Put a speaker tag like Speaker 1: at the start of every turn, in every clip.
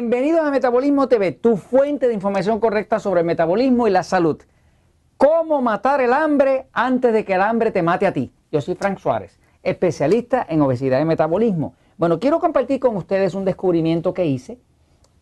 Speaker 1: Bienvenidos a Metabolismo TV, tu fuente de información correcta sobre el metabolismo y la salud. ¿Cómo matar el hambre antes de que el hambre te mate a ti? Yo soy Frank Suárez, especialista en obesidad y metabolismo. Bueno, quiero compartir con ustedes un descubrimiento que hice,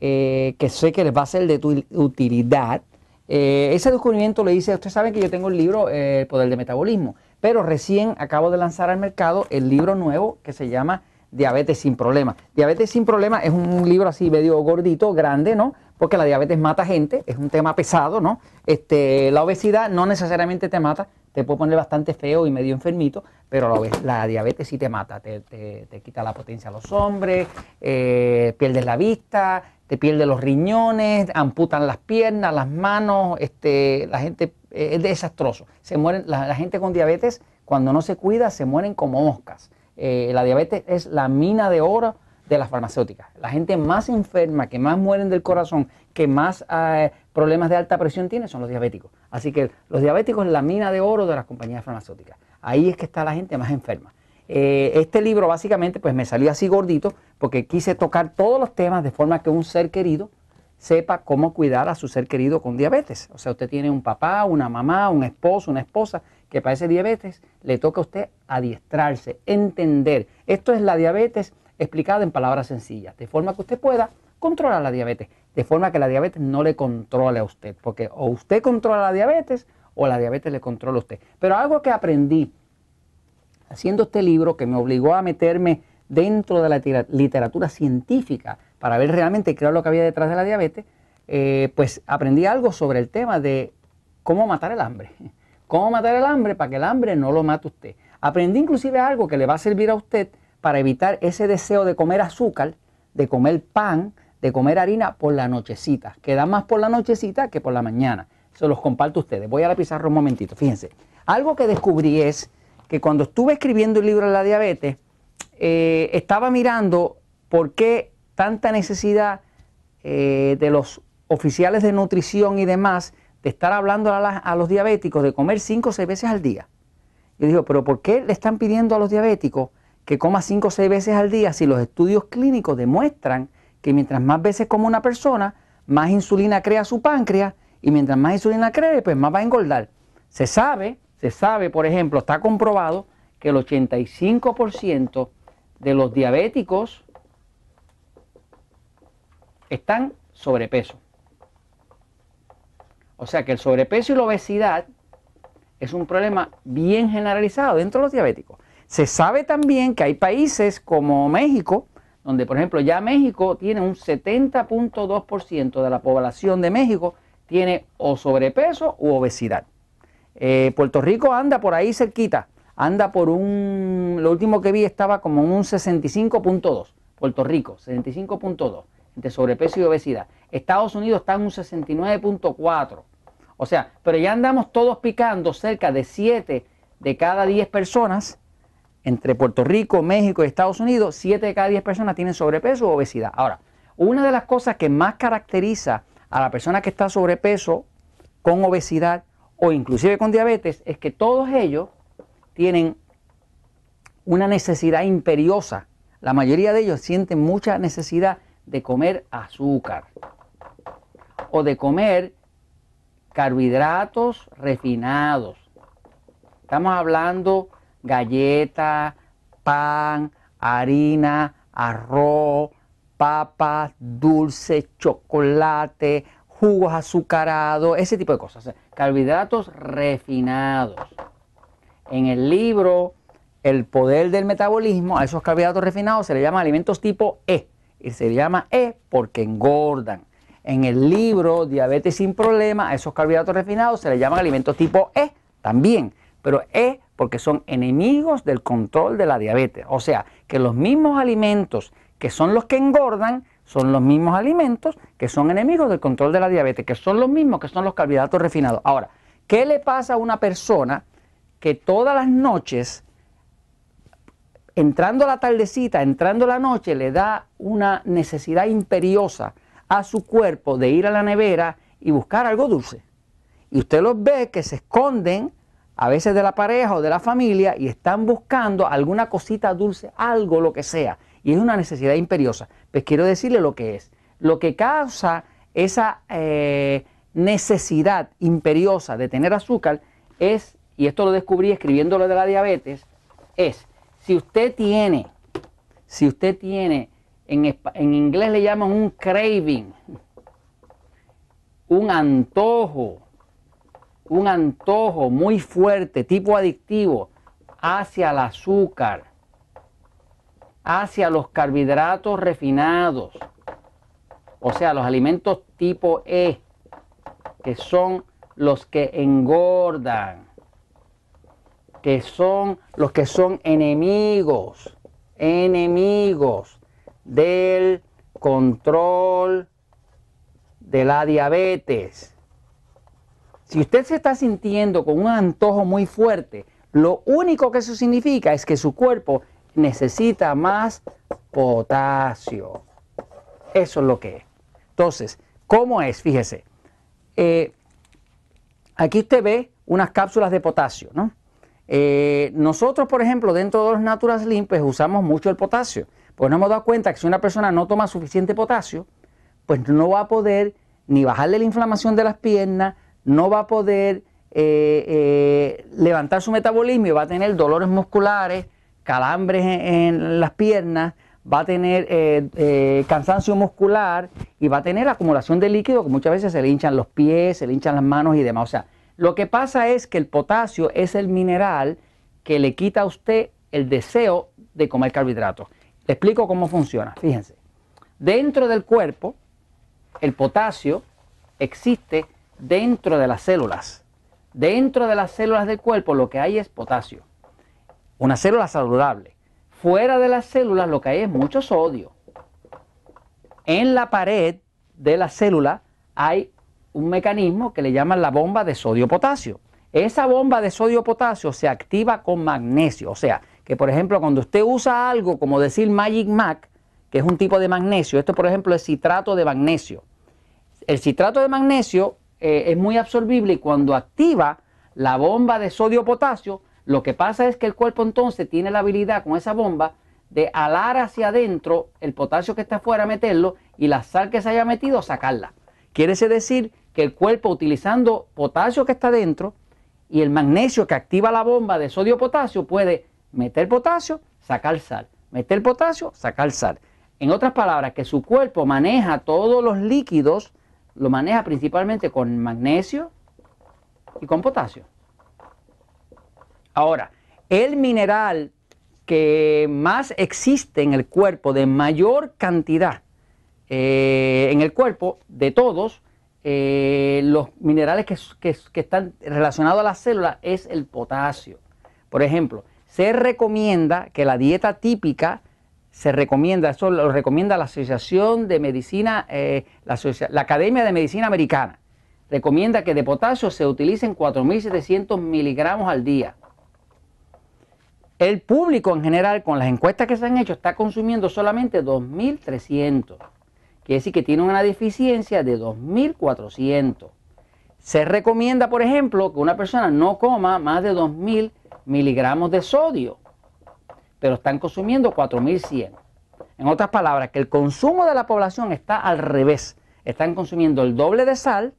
Speaker 1: eh, que sé que les va a ser de tu utilidad. Eh, ese descubrimiento lo hice, ustedes saben que yo tengo el libro eh, El Poder de Metabolismo, pero recién acabo de lanzar al mercado el libro nuevo que se llama Diabetes sin problema. Diabetes sin problema es un libro así medio gordito, grande, ¿no? Porque la diabetes mata gente, es un tema pesado, ¿no? Este, la obesidad no necesariamente te mata, te puede poner bastante feo y medio enfermito, pero la, diabetes sí te mata, te, quita la potencia a los hombres, eh, pierdes la vista, te pierdes los riñones, amputan las piernas, las manos, este, la gente es desastroso. Se mueren, la gente con diabetes, cuando no se cuida, se mueren como moscas. Eh, la diabetes es la mina de oro de las farmacéuticas. La gente más enferma, que más mueren del corazón, que más eh, problemas de alta presión tiene, son los diabéticos. Así que los diabéticos es la mina de oro de las compañías farmacéuticas. Ahí es que está la gente más enferma. Eh, este libro básicamente pues me salió así gordito porque quise tocar todos los temas de forma que un ser querido sepa cómo cuidar a su ser querido con diabetes. O sea, usted tiene un papá, una mamá, un esposo, una esposa que padece diabetes, le toca a usted adiestrarse, entender. Esto es la diabetes explicada en palabras sencillas, de forma que usted pueda controlar la diabetes, de forma que la diabetes no le controle a usted, porque o usted controla la diabetes o la diabetes le controla a usted. Pero algo que aprendí haciendo este libro que me obligó a meterme dentro de la literatura científica para ver realmente qué era lo que había detrás de la diabetes, eh, pues aprendí algo sobre el tema de cómo matar el hambre. ¿Cómo matar el hambre para que el hambre no lo mate usted? Aprendí inclusive algo que le va a servir a usted para evitar ese deseo de comer azúcar, de comer pan, de comer harina por la nochecita, que da más por la nochecita que por la mañana. Se los comparto a ustedes. Voy a la pizarra un momentito. Fíjense. Algo que descubrí es que cuando estuve escribiendo el libro de la diabetes, eh, estaba mirando por qué tanta necesidad eh, de los oficiales de nutrición y demás de estar hablando a, los diabéticos de comer 5 o 6 veces al día. Yo digo, pero ¿por qué le están pidiendo a los diabéticos que coma 5 o 6 veces al día si los estudios clínicos demuestran que mientras más veces come una persona, más insulina crea su páncreas y mientras más insulina cree, pues más va a engordar? Se sabe, se sabe, por ejemplo, está comprobado que el 85% de los diabéticos están sobrepeso. O sea que el sobrepeso y la obesidad es un problema bien generalizado dentro de los diabéticos. Se sabe también que hay países como México, donde por ejemplo ya México tiene un 70.2% de la población de México tiene o sobrepeso u obesidad. Eh, Puerto Rico anda por ahí cerquita, anda por un, lo último que vi estaba como un 65.2, Puerto Rico, 75.2, entre sobrepeso y obesidad. Estados Unidos está en un 69.4. O sea, pero ya andamos todos picando cerca de 7 de cada 10 personas entre Puerto Rico, México y Estados Unidos, 7 de cada 10 personas tienen sobrepeso o obesidad. Ahora, una de las cosas que más caracteriza a la persona que está sobrepeso con obesidad o inclusive con diabetes es que todos ellos tienen una necesidad imperiosa. La mayoría de ellos sienten mucha necesidad de comer azúcar o de comer carbohidratos refinados. Estamos hablando galleta, pan, harina, arroz, papas, dulce, chocolate, jugos azucarados, ese tipo de cosas. carbohidratos refinados. En el libro El poder del metabolismo, a esos carbohidratos refinados se le llama alimentos tipo E. Y se llama E porque engordan. En el libro Diabetes sin problema, a esos carbohidratos refinados se les llaman alimentos tipo E también, pero E porque son enemigos del control de la diabetes. O sea, que los mismos alimentos que son los que engordan son los mismos alimentos que son enemigos del control de la diabetes, que son los mismos que son los carbohidratos refinados. Ahora, ¿qué le pasa a una persona que todas las noches, entrando la tardecita, entrando la noche, le da una necesidad imperiosa a su cuerpo de ir a la nevera y buscar algo dulce. Y usted los ve que se esconden a veces de la pareja o de la familia y están buscando alguna cosita dulce, algo, lo que sea. Y es una necesidad imperiosa. Pues quiero decirle lo que es. lo que causa esa eh, necesidad imperiosa de tener azúcar es, y esto lo descubrí escribiendo lo de la diabetes, es si usted tiene, si usted tiene, en, inglés le llaman un craving, un antojo, un antojo muy fuerte, tipo adictivo, hacia el azúcar, hacia los carbohidratos refinados, o sea, los alimentos tipo E, que son los que engordan, que son los que son enemigos, enemigos del control de la diabetes. Si usted se está sintiendo con un antojo muy fuerte, lo único que eso significa es que su cuerpo necesita más potasio. Eso es lo que es. Entonces, ¿cómo es? Fíjese. Eh, aquí usted ve unas cápsulas de potasio, ¿no? Eh, nosotros, por ejemplo, dentro de los Natural Slim, pues usamos mucho el potasio. Pues nos hemos dado cuenta que si una persona no toma suficiente potasio, pues no va a poder ni bajarle la inflamación de las piernas, no va a poder eh, eh, levantar su metabolismo y va a tener dolores musculares, calambres en, las piernas, va a tener eh, cansancio muscular y va a tener acumulación de líquido que muchas veces se le hinchan los pies, se le hinchan las manos y demás. O sea, lo que pasa es que el potasio es el mineral que le quita a usted el deseo de comer carbohidratos. Le explico cómo funciona. Fíjense, dentro del cuerpo, el potasio existe dentro de las células. Dentro de las células del cuerpo lo que hay es potasio. Una célula saludable. Fuera de las células lo que hay es mucho sodio. En la pared de la célula hay un mecanismo que le llaman la bomba de sodio-potasio. Esa bomba de sodio-potasio se activa con magnesio. O sea, que por ejemplo cuando usted usa algo como decir Magic Mac, que es un tipo de magnesio, esto por ejemplo es citrato de magnesio. El citrato de magnesio eh, es muy absorbible y cuando activa la bomba de sodio-potasio, lo que pasa es que el cuerpo entonces tiene la habilidad con esa bomba de alar hacia adentro el potasio que está afuera, meterlo y la sal que se haya metido, sacarla. Quiere decir que el cuerpo utilizando potasio que está dentro y el magnesio que activa la bomba de sodio-potasio puede meter potasio, sacar sal, meter potasio, sacar sal. En otras palabras, que su cuerpo maneja todos los líquidos lo maneja principalmente con magnesio y con potasio. Ahora, el mineral que más existe en el cuerpo de mayor cantidad eh, en el cuerpo de todos eh, los minerales que, están relacionados a las células es el potasio. Por ejemplo, se recomienda que la dieta típica se recomienda, eso lo recomienda la Asociación de Medicina, eh, la, la, Academia de Medicina Americana, recomienda que de potasio se utilicen 4.700 miligramos al día. El público en general, con las encuestas que se han hecho, está consumiendo solamente 2.300. Quiere decir que tiene una deficiencia de 2.400. Se recomienda, por ejemplo, que una persona no coma más de 2.000 miligramos de sodio pero están consumiendo 4.100. En otras palabras, que el consumo de la población está al revés. Están consumiendo el doble de sal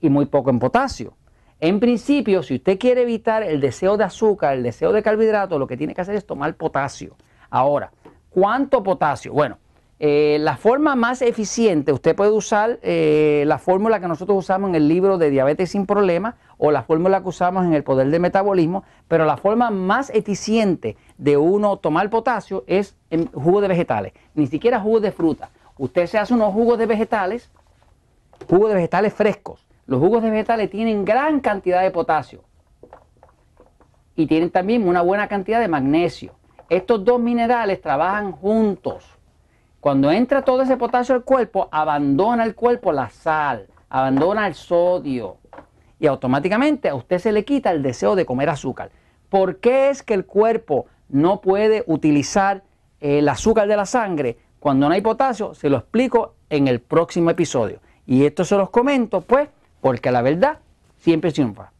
Speaker 1: y muy poco en potasio. En principio, si usted quiere evitar el deseo de azúcar, el deseo de carbohidratos, lo que tiene que hacer es tomar potasio. Ahora, ¿cuánto potasio? Bueno, eh, la forma más eficiente, usted puede usar eh, la fórmula que nosotros usamos en el libro de Diabetes sin Problemas o la fórmula que usamos en el Poder del Metabolismo, pero la forma más eficiente de uno tomar potasio es en jugo de vegetales, ni siquiera jugo de fruta. Usted se hace unos jugos de vegetales, jugos de vegetales frescos. Los jugos de vegetales tienen gran cantidad de potasio y tienen también una buena cantidad de magnesio. Estos dos minerales trabajan juntos cuando entra todo ese potasio al cuerpo, abandona el cuerpo la sal, abandona el sodio y automáticamente a usted se le quita el deseo de comer azúcar. ¿Por qué es que el cuerpo no puede utilizar el azúcar de la sangre cuando no hay potasio? Se lo explico en el próximo episodio. Y esto se los comento pues porque la verdad siempre triunfa.